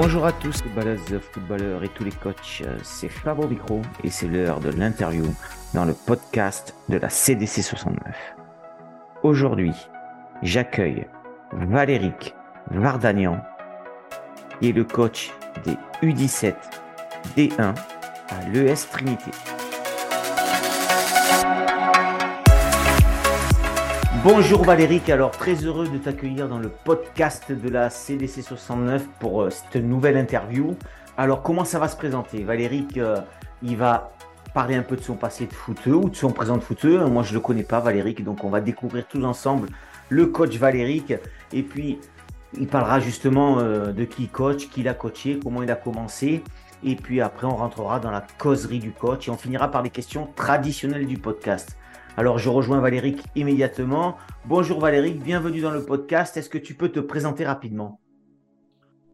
Bonjour à tous, footballeuses, footballeurs et tous les coachs. C'est Fabo Micro et c'est l'heure de l'interview dans le podcast de la CDC 69. Aujourd'hui, j'accueille Valéric Vardagnan, qui est le coach des U17 D1 à l'ES Trinité. Bonjour Valéric, alors très heureux de t'accueillir dans le podcast de la CDC 69 pour euh, cette nouvelle interview. Alors comment ça va se présenter? Valéric, euh, il va parler un peu de son passé de footeux ou de son présent de footeux. Moi je ne le connais pas Valéric, donc on va découvrir tous ensemble le coach Valéric. Et puis il parlera justement euh, de qui coach, qui l'a coaché, comment il a commencé. Et puis après on rentrera dans la causerie du coach et on finira par les questions traditionnelles du podcast. Alors je rejoins Valéric immédiatement. Bonjour Valéric, bienvenue dans le podcast. Est-ce que tu peux te présenter rapidement?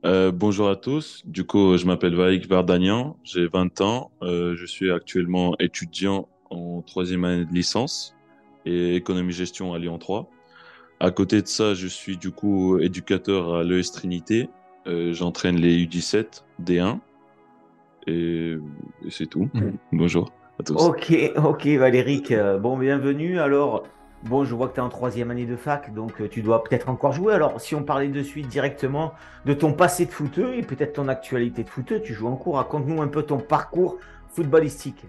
Euh, bonjour à tous. Du coup, je m'appelle Valéric Vardagnan, j'ai 20 ans. Euh, je suis actuellement étudiant en troisième année de licence et économie-gestion à Lyon 3. À côté de ça, je suis du coup éducateur à l'ES Trinité. Euh, j'entraîne les U17 D1 et, c'est tout. Mmh. Bonjour. Ok, ok, Valéric. Euh, bon, bienvenue. Alors, bon, je vois que tu es en troisième année de fac, donc euh, tu dois peut-être encore jouer. Alors, si on parlait de suite directement de ton passé de footeux et peut-être ton actualité de footeux, tu joues en cours. Raconte-nous un peu ton parcours footballistique.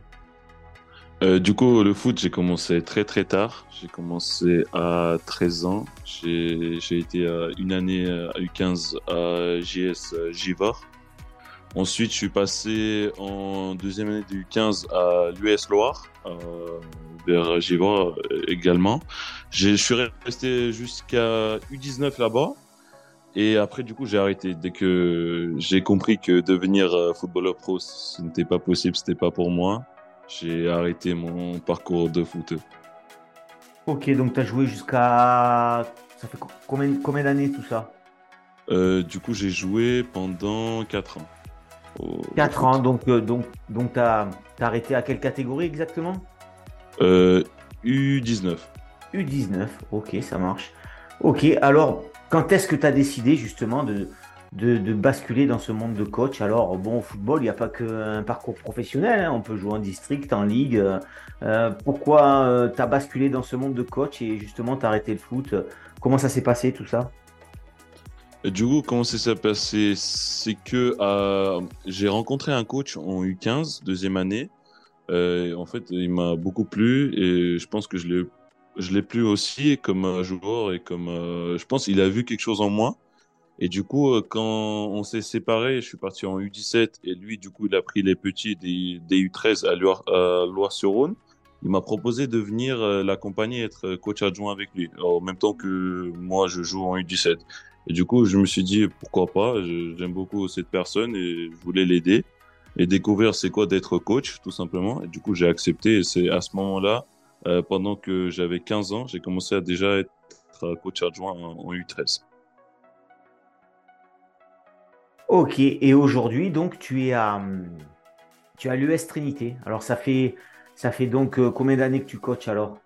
Euh, du coup, le foot, j'ai commencé très très tard. J'ai commencé à 13 ans. J'ai été une année à U15 à JS Givor. Ensuite, je suis passé en deuxième année du 15 à l'US Loire, euh, vers Givor également. Je suis resté jusqu'à U19 là-bas. Et après, du coup, j'ai arrêté. Dès que j'ai compris que devenir euh, footballeur pro, ce n'était pas possible, c'était pas pour moi, j'ai arrêté mon parcours de foot. Ok, donc tu as joué jusqu'à. Ça fait combien, combien d'années tout ça? Euh, Du coup, j'ai joué pendant 4 ans. 4 ans, donc, euh, donc, donc tu as, arrêté à quelle catégorie exactement? Euh, U19. U19, ok, ça marche. Ok, alors quand est-ce que tu as décidé justement de, de, basculer dans ce monde de coach? Alors, bon, au football, il n'y a pas qu'un parcours professionnel, hein. on peut jouer en district, en ligue. Euh, pourquoi tu as basculé dans ce monde de coach et justement tu as arrêté le foot? Comment ça s'est passé tout ça? Du coup, comment ça s'est passé? C'est que euh, j'ai rencontré un coach en U15, deuxième année. Euh, en fait, il m'a beaucoup plu et je pense que je l'ai, plu aussi comme joueur et comme, euh, je pense, qu'il a vu quelque chose en moi. Et du coup, quand on s'est séparés, je suis parti en U17 et lui, du coup, il a pris les petits des, U13 à Loire-sur-Rhône. Il m'a proposé de venir l'accompagner, être coach adjoint avec lui, en même temps que moi, je joue en U17. Et du coup, je me suis dit, pourquoi pas, j'aime beaucoup cette personne et je voulais l'aider et découvrir c'est quoi d'être coach, tout simplement. Et du coup, j'ai accepté et c'est à ce moment-là, euh, pendant que j'avais 15 ans, j'ai commencé à déjà être coach adjoint en, U13. Ok, et aujourd'hui, donc, tu es à, tu à l'US Trinité. Alors, ça fait, ça fait donc euh, combien d'années que tu coaches alors?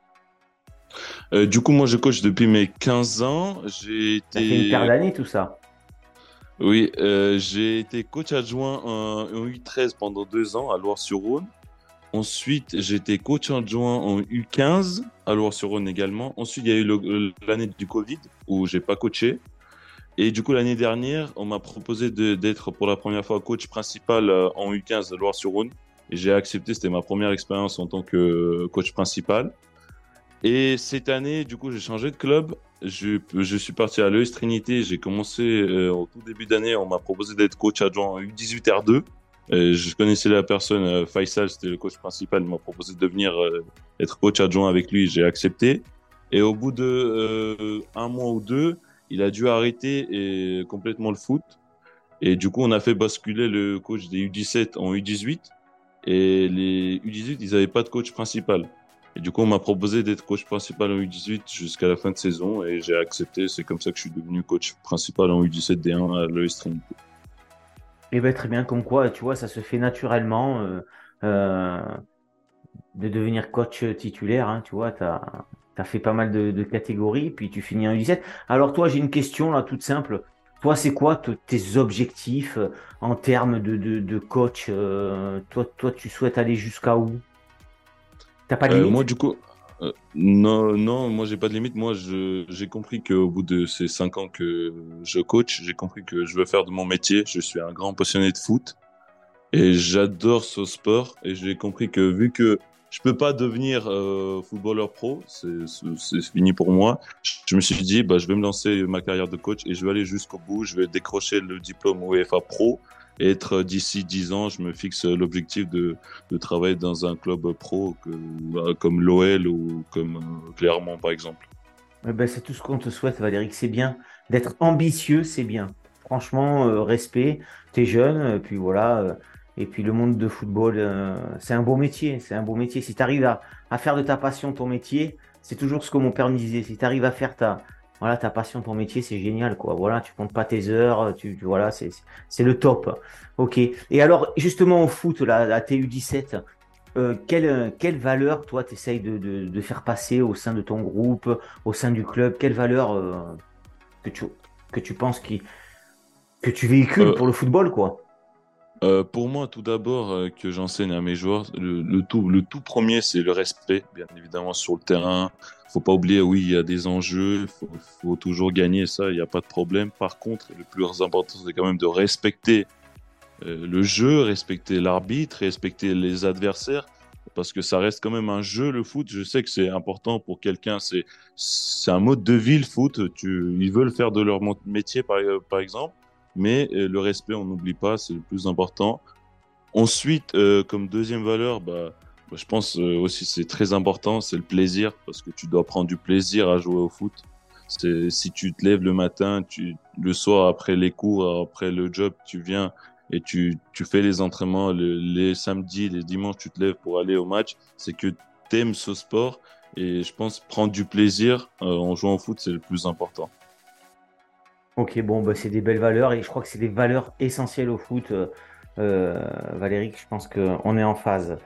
Euh, du coup, moi, je coach depuis mes 15 ans. J'ai été. Ça fait une paire d'années, tout ça. Oui, euh, j'ai été coach adjoint en, U13 pendant deux ans à Loire-sur-Rhône. Ensuite, j'ai été coach adjoint en U15 à Loire-sur-Rhône également. Ensuite, il y a eu l'année du Covid où j'ai pas coaché. Et du coup, l'année dernière, on m'a proposé d'être pour la première fois coach principal en U15 à Loire-sur-Rhône. J'ai accepté, c'était ma première expérience en tant que coach principal. Et cette année, du coup, j'ai changé de club. Je, suis parti à l'ES Trinité. J'ai commencé euh, au tout début d'année. On m'a proposé d'être coach adjoint U18 R2. je connaissais la personne, euh, Faisal, c'était le coach principal. Il m'a proposé de venir euh, être coach adjoint avec lui. J'ai accepté. Et au bout de un mois ou deux, il a dû arrêter complètement le foot. Et du coup, on a fait basculer le coach des U17 en U18. Et les U18, ils n'avaient pas de coach principal. Et du coup, on m'a proposé d'être coach principal en U18 jusqu'à la fin de saison et j'ai accepté. C'est comme ça que je suis devenu coach principal en U17 D1 à Trinité. Eh bien, très bien, comme quoi, tu vois, ça se fait naturellement euh, euh, de devenir coach titulaire. Hein, tu vois, tu as, fait pas mal de, catégories, puis tu finis en U17. Alors, toi, j'ai une question là, toute simple. Toi, c'est quoi tes objectifs euh, en termes de, coach euh, toi, toi, tu souhaites aller jusqu'à où? T'as pas de limite Moi, du coup, non, non, moi, j'ai pas de limite. Moi, j'ai compris qu'au bout de ces cinq ans que je coach, j'ai compris que je veux faire de mon métier. Je suis un grand passionné de foot et j'adore ce sport. Et j'ai compris que vu que je peux pas devenir euh, footballeur pro, c'est fini pour moi. Je me suis dit, bah, je vais me lancer ma carrière de coach et je vais aller jusqu'au bout. Je vais décrocher le diplôme UEFA Pro et être d'ici 10 ans, je me fixe l'objectif de, de, travailler dans un club pro bah, comme l'OL ou comme euh, Clermont par exemple. ben, c'est tout ce qu'on te souhaite, Valérie. C'est bien d'être ambitieux, c'est bien. Franchement, euh, respect. Tu es jeune, puis voilà et puis le monde de football, euh, c'est un beau métier, c'est un beau métier. Si tu arrives à, faire de ta passion ton métier, c'est toujours ce que mon père me disait. Si tu arrives à faire ta, voilà, ta passion ton métier, c'est génial, quoi. Voilà, tu comptes pas tes heures, tu, voilà, c'est, c'est le top. Ok. Et alors, justement au foot, là, à TU17, euh, quelle, quelle valeur, toi, tu essayes de, de, faire passer au sein de ton groupe, au sein du club? Quelle valeur euh, que, tu, que tu penses qui, que tu véhicules pour le football, quoi? Euh, pour moi, tout d'abord, euh, que j'enseigne à mes joueurs, le, tout, le tout premier, c'est le respect, bien évidemment, sur le terrain. Faut pas oublier, oui, il y a des enjeux, faut, faut toujours gagner, ça, il n'y a pas de problème. Par contre, le plus important, c'est quand même de respecter euh, le jeu, respecter l'arbitre, respecter les adversaires, parce que ça reste quand même un jeu, le foot. Je sais que c'est important pour quelqu'un, c'est un mode de vie, le foot. Tu, ils veulent faire de leur métier, par exemple mais euh, le respect, on n'oublie pas, c'est le plus important. Ensuite, euh, comme deuxième valeur, bah, bah je pense euh, aussi c'est très important, c'est le plaisir, parce que tu dois prendre du plaisir à jouer au foot. Si tu te lèves le matin, tu, le soir après les cours, après le job, tu viens et tu, tu fais les entraînements les samedis, les dimanches, tu te lèves pour aller au match, c'est que tu aimes ce sport et je pense prendre du plaisir en jouant au foot, c'est le plus important. Ok, bon, bah, c'est des belles valeurs et je crois que c'est des valeurs essentielles au foot. Euh, euh Valérie, je pense qu'on est en phase.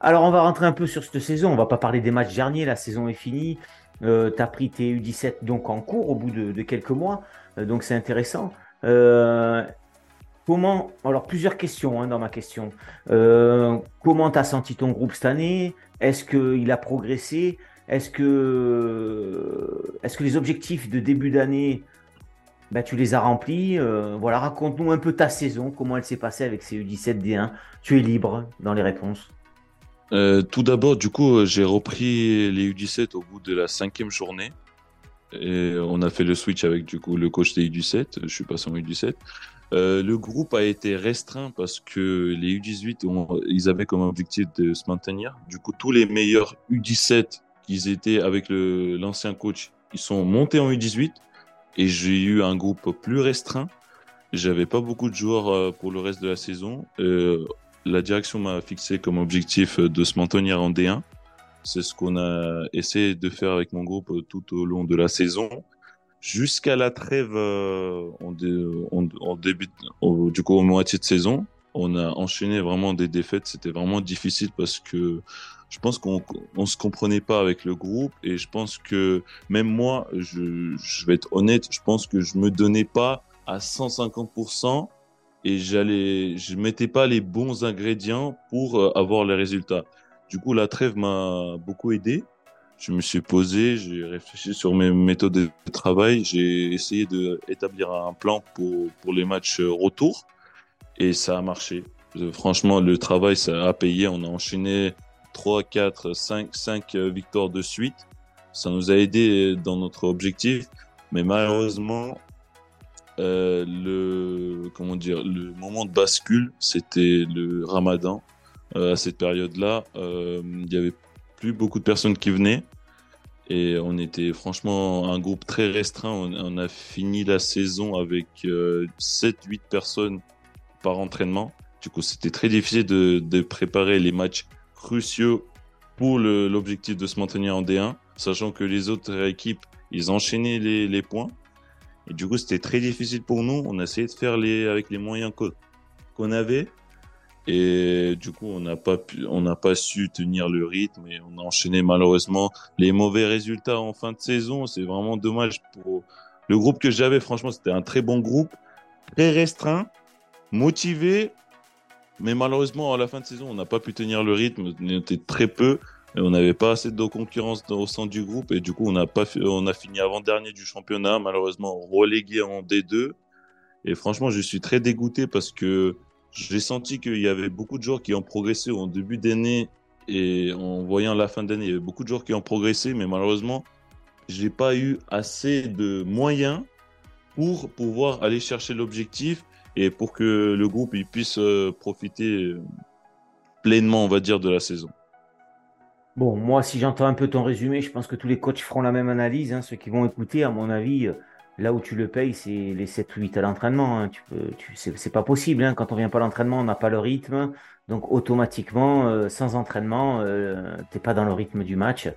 Alors, on va rentrer un peu sur cette saison. On va pas parler des matchs derniers, la saison est finie. Euh, tu as pris tes U17 donc en cours au bout de, quelques mois, euh, donc c'est intéressant. comment Alors, plusieurs questions hein, dans ma question. comment tu as senti ton groupe cette année? Est-ce qu'il a progressé? Est-ce que, est que les objectifs de début d'année bah, tu les as remplis. Euh, voilà, raconte-nous un peu ta saison, comment elle s'est passée avec ces U17 D1. Tu es libre dans les réponses. Euh, tout d'abord, du coup, j'ai repris les U17 au bout de la cinquième journée. Et on a fait le switch avec du coup le coach des U17. Je suis passé en U17. Euh, le groupe a été restreint parce que les U18, ils avaient comme objectif de se maintenir. Du coup, tous les meilleurs U17 qu'ils étaient avec l'ancien coach, ils sont montés en U18 et j'ai eu un groupe plus restreint. J'avais pas beaucoup de joueurs euh, pour le reste de la saison. Euh, la direction m'a fixé comme objectif de se maintenir en D1. C'est ce qu'on a essayé de faire avec mon groupe tout au long de la saison. Jusqu'à la trêve euh, en, début, du coup, au moitié de saison, on a enchaîné vraiment des défaites. C'était vraiment difficile parce que je pense qu'on on se comprenait pas avec le groupe et je pense que même moi, je, vais être honnête, je pense que je me donnais pas à 150% et j'allais, je mettais pas les bons ingrédients pour euh, avoir les résultats. Du coup, la trêve m'a beaucoup aidé. Je me suis posé, j'ai réfléchi sur mes méthodes de travail, j'ai essayé d'établir un plan pour, pour les matchs retour et ça a marché. Franchement, le travail, ça a payé. On a enchaîné 3, 4, 5, 5 victoires de suite. Ça nous a aidé dans notre objectif. Mais malheureusement, euh, le, comment dire, le moment de bascule, c'était le ramadan. Euh, à cette période-là, euh, il y avait plus beaucoup de personnes qui venaient. Et on était franchement un groupe très restreint. On, a fini la saison avec 7-8 personnes par entraînement. Du coup, c'était très difficile de, de préparer les matchs cruciaux pour l'objectif de se maintenir en D1, sachant que les autres équipes, ils enchaînaient les, points. Et du coup, c'était très difficile pour nous. On a essayé de faire les, avec les moyens qu'on avait. Et du coup, on n'a pas on n'a pas su tenir le rythme et on a enchaîné malheureusement les mauvais résultats en fin de saison. C'est vraiment dommage pour le groupe que j'avais, franchement, c'était un très bon groupe, très restreint, motivé, mais malheureusement, à la fin de saison, on n'a pas pu tenir le rythme, on était très peu. Et on n'avait pas assez de concurrence au sein du groupe. Et du coup on a pas on a fini avant dernier du championnat malheureusement relégué en D2 et franchement je suis très dégoûté parce que j'ai senti qu'il y avait beaucoup de joueurs qui ont progressé en début d'année et en voyant la fin d'année il y avait beaucoup de joueurs qui ont progressé. Mais malheureusement j'ai pas eu assez de moyens pour pouvoir aller chercher l'objectif et pour que le groupe il puisse euh, profiter euh, pleinement, on va dire, de la saison. Bon, moi, si j'entends un peu ton résumé, je pense que tous les coachs feront la même analyse. Hein. Ceux qui vont écouter, à mon avis, euh, là où tu le payes, c'est les 7 ou 8 à l'entraînement. Hein. Tu c'est, pas possible. Hein. Quand on vient pas à l'entraînement, on n'a pas le rythme. Donc, automatiquement, sans entraînement, euh, tu n'es pas dans le rythme du match.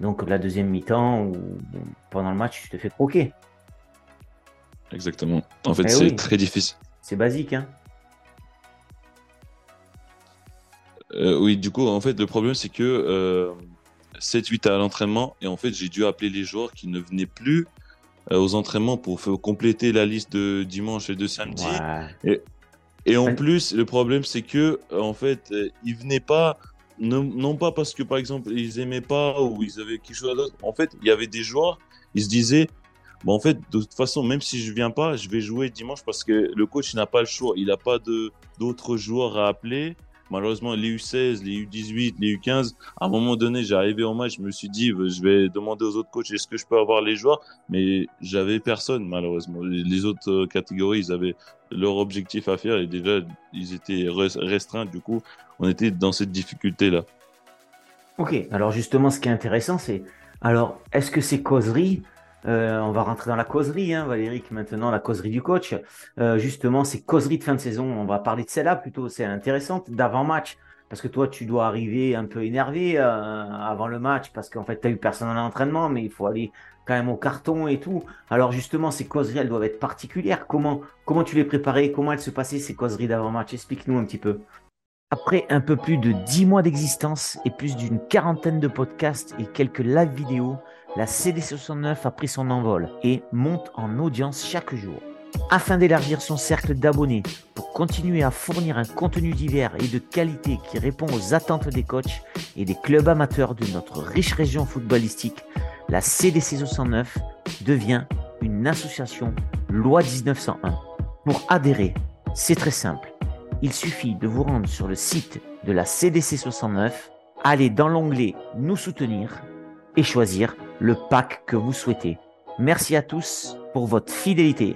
Donc, la deuxième mi-temps ou pendant le match, tu te fais croquer. Exactement. En fait, eh c'est très difficile. C'est basique, hein euh, Oui, du coup, en fait, le problème, c'est que euh, 7-8 à l'entraînement, et en fait, j'ai dû appeler les joueurs qui ne venaient plus euh, aux entraînements pour compléter la liste de dimanche et de samedi. Et, et, en plus, le problème, c'est que, euh, en fait, ils venaient pas, non, non, pas parce que, par exemple, ils aimaient pas ou ils avaient quelque chose d'autre. En fait, il y avait des joueurs, ils se disaient, Bon, en fait, de toute façon, même si je viens pas, je vais jouer dimanche parce que le coach n'a pas le choix. Il n'a pas d'autres joueurs à appeler. Malheureusement, les U16, les U18, les U15, à un moment donné, arrivé au match, je me suis dit, je vais demander aux autres coachs, est-ce que je peux avoir les joueurs? Mais j'avais personne, malheureusement. Les autres euh, catégories, ils avaient leur objectif à faire et déjà, ils étaient restreints. Du coup, on était dans cette difficulté-là. Ok, alors justement, ce qui est intéressant, c'est alors, est-ce que ces causeries euh, on va rentrer dans la causerie, hein, Valéric, maintenant, la causerie du coach. Euh, justement, ces causeries de fin de saison, on va parler de celle-là plutôt, c'est intéressante, d'avant-match. Parce que toi, tu dois arriver un peu énervé euh, avant le match, parce qu'en fait, tu as eu personne en entraînement, mais il faut aller quand même au carton et tout. Alors justement, ces causeries, elles doivent être particulières. Comment, comment tu les préparais? Comment elles se passaient, ces causeries d'avant-match Explique-nous un petit peu. Après un peu plus de 10 mois d'existence et plus d'une quarantaine de podcasts et quelques live vidéos, la CD69 a pris son envol et monte en audience chaque jour. Afin d'élargir son cercle d'abonnés pour continuer à fournir un contenu divers et de qualité qui répond aux attentes des coachs et des clubs amateurs de notre riche région footballistique, la CDC69 devient une association loi 1901. Pour adhérer, c'est très simple. Il suffit de vous rendre sur le site de la CDC69, aller dans l'onglet Nous soutenir et choisir le pack que vous souhaitez. Merci à tous pour votre fidélité.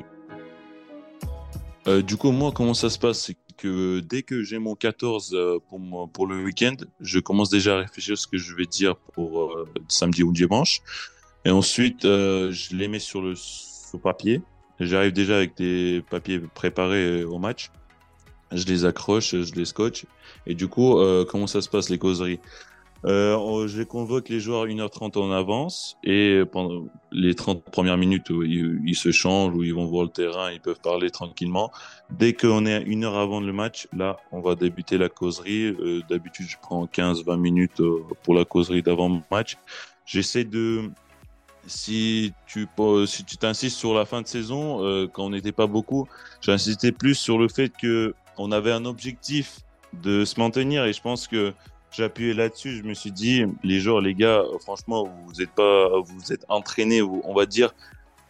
Euh, du coup, moi, comment ça se passe? C'est que dès que j'ai mon 14 euh, pour, pour le week-end, je commence déjà à réfléchir à ce que je vais dire pour euh, samedi ou dimanche. Et ensuite, je les mets sur le papier. J'arrive déjà avec des papiers préparés au match. Je les accroche, je les scotche. Et du coup, comment ça se passe les causeries? Euh, je convoque les joueurs 1h30 en avance et pendant les 30 premières minutes, ils, se changent ou ils vont voir le terrain, ils peuvent parler tranquillement. Dès qu'on est à une heure avant le match, là, on va débuter la causerie. Euh, D'habitude, je prends 15-20 minutes euh, pour la causerie d'avant-match. J'essaie de, si tu si tu t'insistes sur la fin de saison, quand on n'était pas beaucoup, j'insistais plus sur le fait que on avait un objectif de se maintenir et je pense que appuyé là-dessus. Je me suis dit, les joueurs, les gars, franchement, vous êtes pas, vous êtes entraînés, on va dire,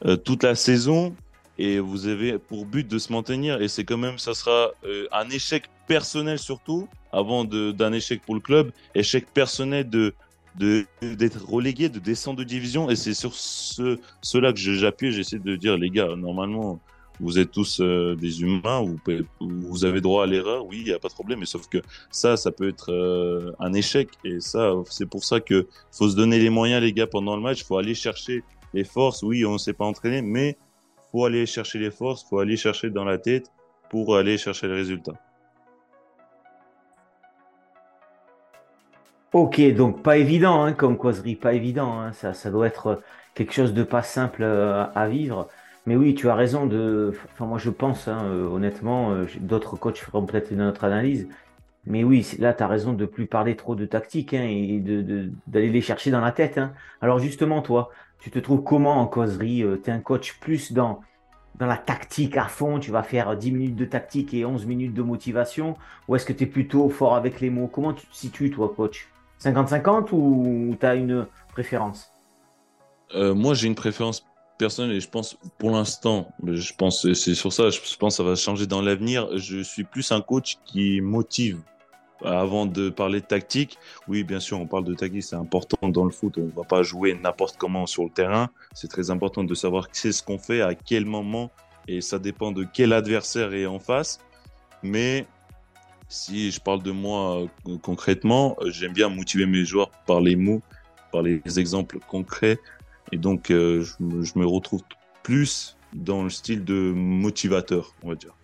euh, toute la saison et vous avez pour but de se maintenir. Et c'est quand même, ça sera euh, un échec personnel surtout, avant d'un échec pour le club, échec personnel de d'être relégué, de descendre de division. Et c'est sur ce, cela que j'appuie. J'essaie de dire, les gars, normalement, vous êtes tous euh, des humains, vous, avez droit à l'erreur, oui, il n'y a pas de problème, mais sauf que ça, ça peut être euh, un échec. Et ça, c'est pour ça que faut se donner les moyens, les gars, pendant le match. Il faut aller chercher les forces. Oui, on ne s'est pas entraîné, mais faut aller chercher les forces, faut aller chercher dans la tête pour aller chercher le résultat. Ok, donc pas évident hein, comme causerie, pas évident. Hein. ça, ça doit être quelque chose de pas simple euh, à vivre. Mais oui, tu as raison de. Enfin, moi, je pense, hein, euh, honnêtement, euh, d'autres coachs feront peut-être une autre analyse. Mais oui, là, tu as raison de plus parler trop de tactique hein, et d'aller les chercher dans la tête. Hein. Alors justement, toi, tu te trouves comment en causerie euh, Tu es un coach plus dans, dans la tactique à fond, tu vas faire 10 minutes de tactique et 11 minutes de motivation Ou est-ce que tu es plutôt fort avec les mots? Comment tu te situes, toi, coach? 50-50 ou tu as une préférence? Moi, j'ai une préférence personnelle et je pense, pour l'instant, je pense, c'est sur ça, je pense que ça va changer dans l'avenir. Je suis plus un coach qui motive avant de parler de tactique, oui, bien sûr, on parle de tactique, c'est important dans le foot. On ne va pas jouer n'importe comment sur le terrain. C'est très important de savoir c'est ce qu'on fait, à quel moment, et ça dépend de quel adversaire est en face. Mais si je parle de moi euh, concrètement, j'aime bien motiver mes joueurs par les mots, par les exemples concrets. Et donc, euh, je me retrouve plus dans le style de motivateur, on va dire.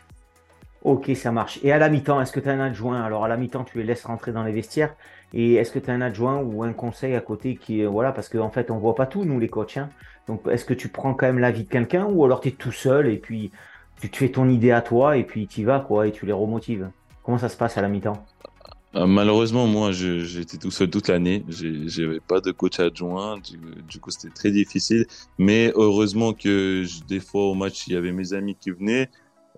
Ok, ça marche. Et à la mi-temps, est-ce que tu as un adjoint? Alors à la mi-temps, tu les laisses rentrer dans les vestiaires. Et est-ce que tu as un adjoint ou un conseil à côté qui voilà parce qu'en fait, on voit pas tout nous les coachs. Hein. Donc est-ce que tu prends quand même l'avis de quelqu'un ou alors tu es tout seul et puis tu te fais ton idée à toi et puis tu vas quoi et tu les remotives? Comment ça se passe à la mi-temps? euh, Malheureusement, moi, j'étais tout seul toute l'année. J'avais pas de coach adjoint. Du, coup, c'était très difficile. Mais heureusement que des fois au match, il y avait mes amis qui venaient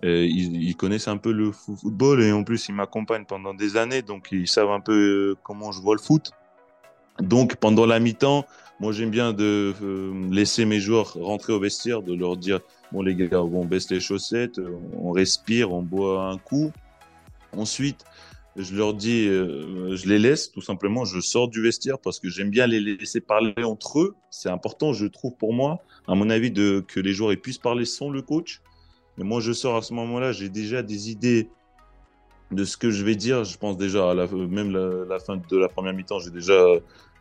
euh, ils, connaissent un peu le football et en plus ils m'accompagnent pendant des années, donc ils savent un peu euh, comment je vois le foot. Donc pendant la mi-temps, moi j'aime bien de euh, laisser mes joueurs rentrer au vestiaire, de leur dire bon les gars, on baisse les chaussettes, on respire, on boit un coup. Ensuite, je leur dis, je les laisse tout simplement, je sors du vestiaire parce que j'aime bien les laisser parler entre eux. C'est important, je trouve pour moi, à mon avis, que les joueurs puissent parler sans le coach. Mais moi, je sors à ce moment-là, j'ai déjà des idées de ce que je vais dire. Je pense déjà, à la, même la, fin de la première mi-temps, j'ai déjà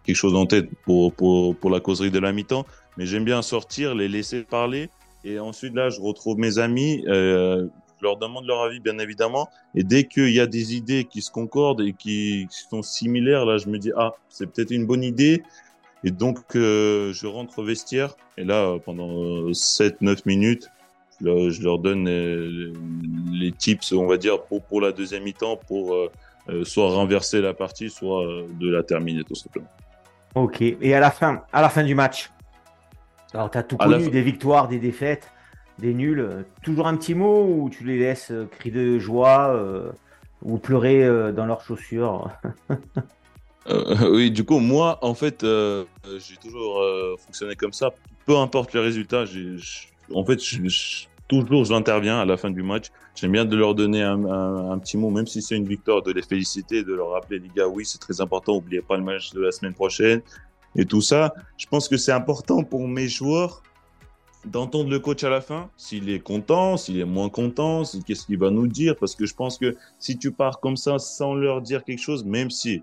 quelque chose en tête pour, pour, la causerie de la mi-temps. Mais j'aime bien sortir, les laisser parler. Et ensuite, là, je retrouve mes amis. Euh, leur demande leur avis, bien évidemment. Et dès qu'il y a des idées qui se concordent et qui sont similaires, là, je me dis, ah, c'est peut-être une bonne idée. Et donc, euh, je rentre au vestiaire. Et là, pendant 7-9 minutes, je leur donne euh, les tips, on va dire, pour, pour la deuxième mi-temps, pour euh, euh, soit renverser la partie, soit de la terminer tout simplement. Ok. Et à la fin, à la fin du match, alors tu as tout connu, des victoires, des défaites, des nuls. Toujours un petit mot ou tu les laisses crier de joie ou pleurer dans leurs chaussures oui, du coup, moi, en fait, j'ai toujours fonctionné comme ça. Peu importe les résultats, en fait, toujours j'interviens à la fin du match. J'aime bien de leur donner un, petit mot, même si c'est une victoire, de les féliciter, de leur rappeler, les gars, oui, c'est très important, n'oubliez pas le match de la semaine prochaine et tout ça. Je pense que c'est important pour mes joueurs d'entendre le coach à la fin, s'il est content, s'il est moins content, qu'est-ce qu'il va nous dire, parce que je pense que si tu pars comme ça sans leur dire quelque chose, même si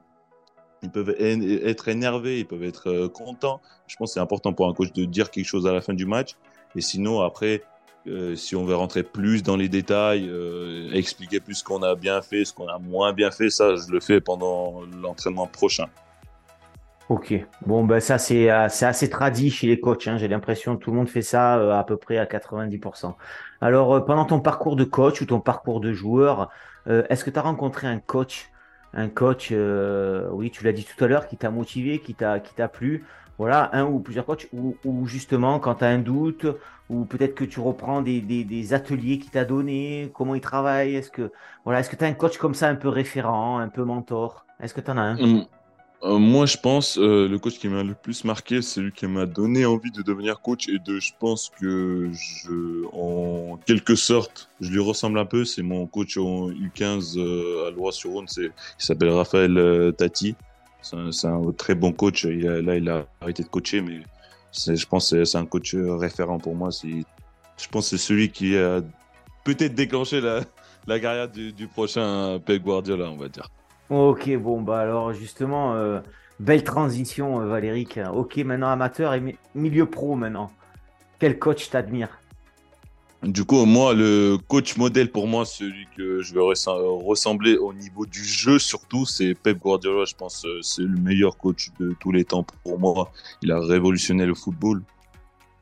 ils peuvent être énervés, ils peuvent être euh, contents, je pense que c'est important pour un coach de dire quelque chose à la fin du match. Et sinon, après, euh, si on veut rentrer plus dans les détails, euh, expliquer plus ce qu'on a bien fait, ce qu'on a moins bien fait, ça, je le fais pendant l'entraînement prochain. Ok, bon, ben ça, c'est euh, assez tradit chez les coachs. Hein. J'ai l'impression que tout le monde fait ça à peu près à 90%. Alors, pendant ton parcours de coach ou ton parcours de joueur, est-ce que tu as rencontré un coach un coach, oui, tu l'as dit tout à l'heure, qui t'a motivé, qui t'a plu? Voilà, un ou plusieurs coachs, ou, justement quand tu as un doute, ou peut-être que tu reprends des, ateliers qu'il t'a donné, comment il travaille, est-ce que voilà, est-ce que tu as un coach comme ça un peu référent, un peu mentor? Est-ce que tu en as un? Hum, euh, Moi, je pense, euh, le coach qui m'a le plus marqué, c'est lui qui m'a donné envie de devenir coach et de, je pense que en quelque sorte, je lui ressemble un peu. C'est mon coach en U15 euh, à Loire-sur-Rhône, il s'appelle Raphaël Tati. C'est un, très bon coach. là, il a arrêté de coacher, mais je pense que c'est un coach référent pour moi. Je pense que c'est celui qui a peut-être déclenché la, carrière du, prochain Pep Guardiola, on va dire. Ok, bon, bah alors justement, euh, belle transition, euh, Valéric. Ok, maintenant amateur et milieu pro maintenant. Quel coach t'admire du coup, moi, le coach modèle pour moi, celui que je veux ressembler au niveau du jeu, surtout, c'est Pep Guardiola. Je pense euh, c'est le meilleur coach de tous les temps pour moi. Il a révolutionné le football.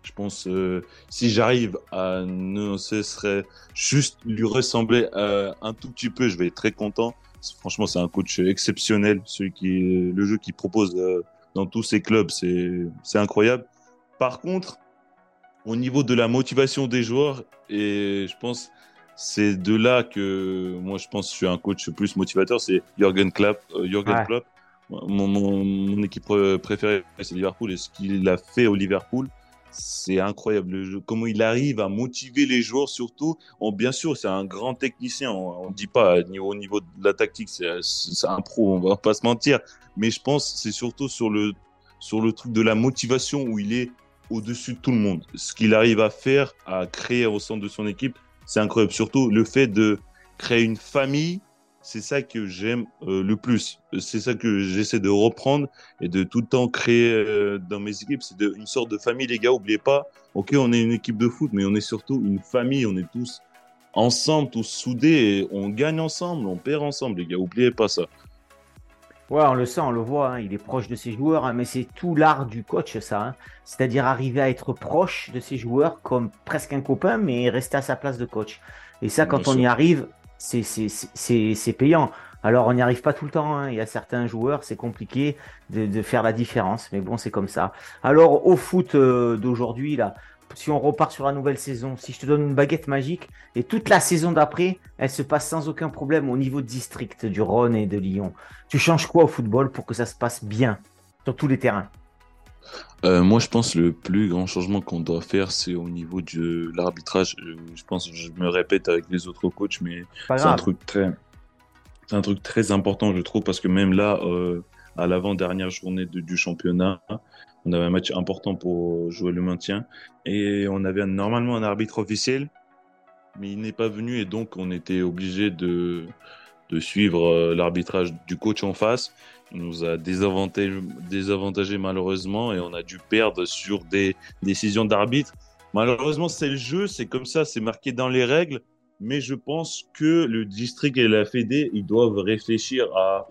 Je pense euh, si j'arrive à ne ce serait juste lui ressembler un tout petit peu, je vais être très content. Franchement, c'est un coach exceptionnel. Celui qui, le jeu qu'il propose euh, dans tous ses clubs, c'est incroyable. Par contre, au niveau de la motivation des joueurs, et je pense c'est de là que moi je pense que je suis un coach plus motivateur, c'est Jürgen Klopp. Euh, Jürgen Klopp. Mon, mon, équipe préférée, c'est Liverpool, et ce qu'il a fait au Liverpool, c'est incroyable. Comment il arrive à motiver les joueurs, surtout. bien sûr, c'est un grand technicien. On ne dit pas au niveau de la tactique, c'est un pro, on va pas se mentir. Mais je pense c'est surtout sur le, sur le truc de la motivation où il est au-dessus de tout le monde. Ce qu'il arrive à faire, à créer au sein de son équipe, c'est incroyable. Surtout le fait de créer une famille c'est ça que j'aime euh, le plus. C'est ça que j'essaie de reprendre et de tout le temps créer euh, dans mes équipes. C'est une sorte de famille, les gars. Oubliez pas, ok, on est une équipe de foot, mais on est surtout une famille. On est tous ensemble, tous soudés. Et on gagne ensemble, on perd ensemble, les gars. Oubliez pas ça. Ouais, on le sent, on le voit. Hein. Il est proche de ses joueurs, hein, mais c'est tout l'art du coach, ça. Hein. C'est-à-dire arriver à être proche de ses joueurs comme presque un copain, mais rester à sa place de coach. Et ça, quand on y arrive, c'est payant. Alors, on n'y arrive pas tout le temps. Hein. Il y a certains joueurs, c'est compliqué de, faire la différence. Mais bon, c'est comme ça. Alors, au foot euh, d'aujourd'hui, là, si on repart sur la nouvelle saison, si je te donne une baguette magique et toute la saison d'après, elle se passe sans aucun problème au niveau district du Rhône et de Lyon, tu changes quoi au football pour que ça se passe bien sur tous les terrains? Euh, moi, je pense que le plus grand changement qu'on doit faire, c'est au niveau de l'arbitrage. Euh, je pense, je me répète avec les autres coachs, mais c'est un truc très, c'est un truc très important, je trouve, parce que même là, euh, à l'avant-dernière journée du championnat, on avait un match important pour jouer le maintien. Et on avait normalement un arbitre officiel, mais il n'est pas venu et donc on était obligé de, de suivre l'arbitrage du coach en face nous a désavantagé, malheureusement et on a dû perdre sur des décisions d'arbitre. Malheureusement, c'est le jeu, c'est comme ça, c'est marqué dans les règles. Mais je pense que le district et la Fédé, ils doivent réfléchir à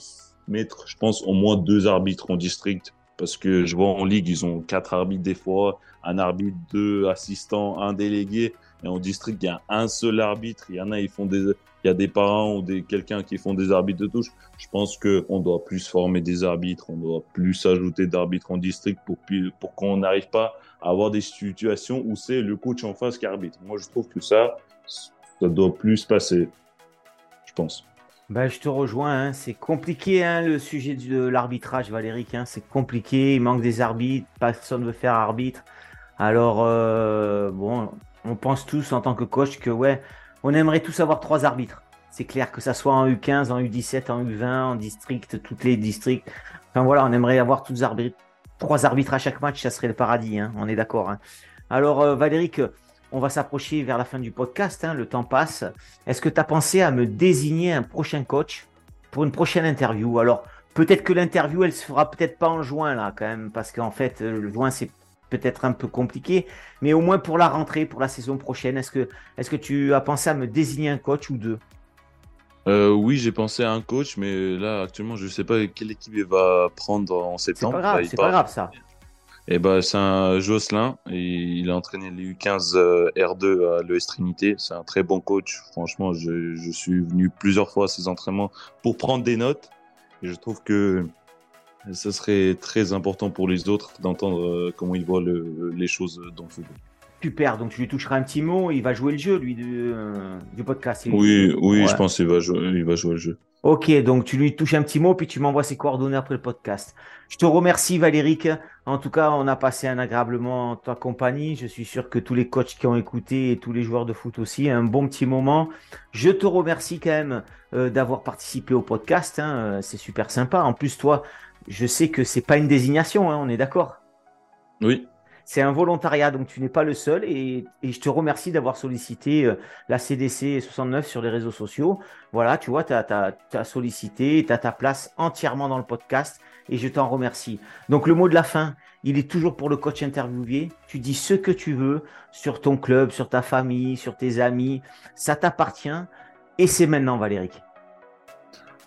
mettre, je pense, au moins deux arbitres en district. Parce que je vois en ligue, ils ont quatre arbitres des fois, un arbitre, deux assistants, un délégué. Et en district, il y a un seul arbitre. Il y en a, ils font des, y a des parents ou des quelqu'un qui font des arbitres de touche. Je pense que on doit plus former des arbitres, on doit plus ajouter d'arbitres en district pour pour qu'on n'arrive pas à avoir des situations où c'est le coach en face qui arbitre. Moi, je trouve que ça, ça doit plus passer. Je pense. Ben, je te rejoins, hein. c'est compliqué hein, le sujet de l'arbitrage, Valéric. Hein. c'est compliqué, il manque des arbitres, personne ne veut faire arbitre. Alors, euh, bon, on pense tous en tant que coach que ouais, on aimerait tous avoir trois arbitres. C'est clair que ça soit en U15, en U17, en U20, en district, toutes les districts. Enfin voilà, on aimerait avoir trois arbitres à chaque match, ça serait le paradis, hein. on est d'accord. Hein. Alors euh, Valéric, on va s'approcher vers la fin du podcast, hein. le temps passe. Est-ce que tu as pensé à me désigner un prochain coach pour une prochaine interview? Alors peut-être que l'interview, elle se fera peut-être pas en juin là quand même, parce qu'en fait, euh, le juin, c'est peut-être un peu compliqué, mais au moins pour la rentrée, pour la saison prochaine, est-ce que, est que tu as pensé à me désigner un coach ou deux? Euh, Oui, j'ai pensé à un coach, mais là actuellement, je ne sais pas quelle équipe il va prendre en septembre. C'est pas grave, c'est pas grave ça. Et eh ben, c'est un Jocelyn, et il a entraîné les U15 euh, R2 à l'ES Trinité. C'est un très bon coach. Franchement, je, je suis venu plusieurs fois à ses entraînements pour prendre des notes. Et je trouve que ce serait très important pour les autres d'entendre euh, comment ils voient les choses dans le football. Super, donc tu lui toucheras un petit mot, il va jouer le jeu, lui, du, euh, du podcast. Oui, oui, je pense qu'il va, jouer, il va jouer le jeu. Ok, donc tu lui touches un petit mot, puis tu m'envoies ses coordonnées après le podcast. Je te remercie, Valéric. En tout cas, on a passé un agréablement en ta compagnie. Je suis sûr que tous les coachs qui ont écouté et tous les joueurs de foot aussi, un bon petit moment. Je te remercie quand même euh, d'avoir participé au podcast. Hein. C'est super sympa. En plus, toi, je sais que c'est pas une désignation, hein, on est d'accord Oui. C'est un volontariat, donc tu n'es pas le seul. Et, je te remercie d'avoir sollicité euh, la CDC 69 sur les réseaux sociaux. Voilà, tu vois, tu as, sollicité, tu as ta place entièrement dans le podcast et je t'en remercie. Donc le mot de la fin, il est toujours pour le coach interviewé. Tu dis ce que tu veux sur ton club, sur ta famille, sur tes amis. Ça t'appartient. Et c'est maintenant, Valéric.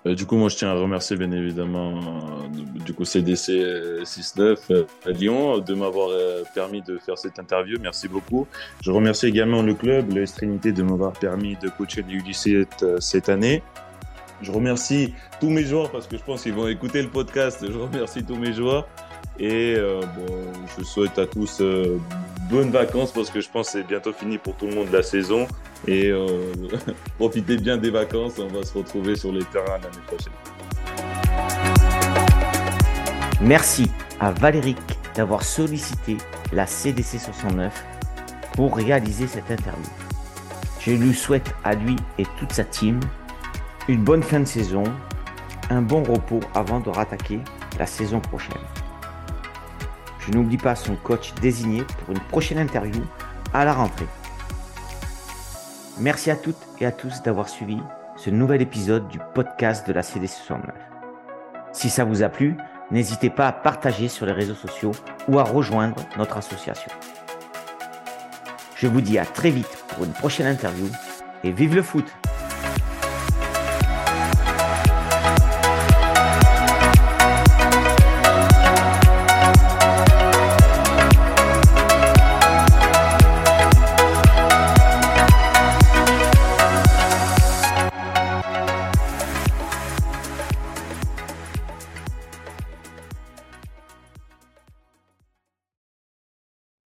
Euh, du coup, moi, je tiens à remercier bien évidemment euh, du coup CDC 69 euh, à Lyon de m'avoir permis de faire cette interview. Merci beaucoup. Je remercie également le club, le Trinité, de m'avoir permis de coacher les U17 cette année. Je remercie tous mes joueurs parce que je pense qu'ils vont écouter le podcast. Je remercie tous mes joueurs. Et euh, bon, je souhaite à tous euh, bonnes vacances parce que je pense que c'est bientôt fini pour tout le monde la saison. Et euh, profitez bien des vacances. On va se retrouver sur les terrains l'année prochaine. Merci à Valéric d'avoir sollicité la CDC 69 pour réaliser cette interview. Je lui souhaite à lui et toute sa team une bonne fin de saison, un bon repos avant de rattaquer la saison prochaine. Je n'oublie pas son coach désigné pour une prochaine interview à la rentrée. Merci à toutes et à tous d'avoir suivi ce nouvel épisode du podcast de la CDC 69. Si ça vous a plu, n'hésitez pas à partager sur les réseaux sociaux ou à rejoindre notre association. Je vous dis à très vite pour une prochaine interview et vive le foot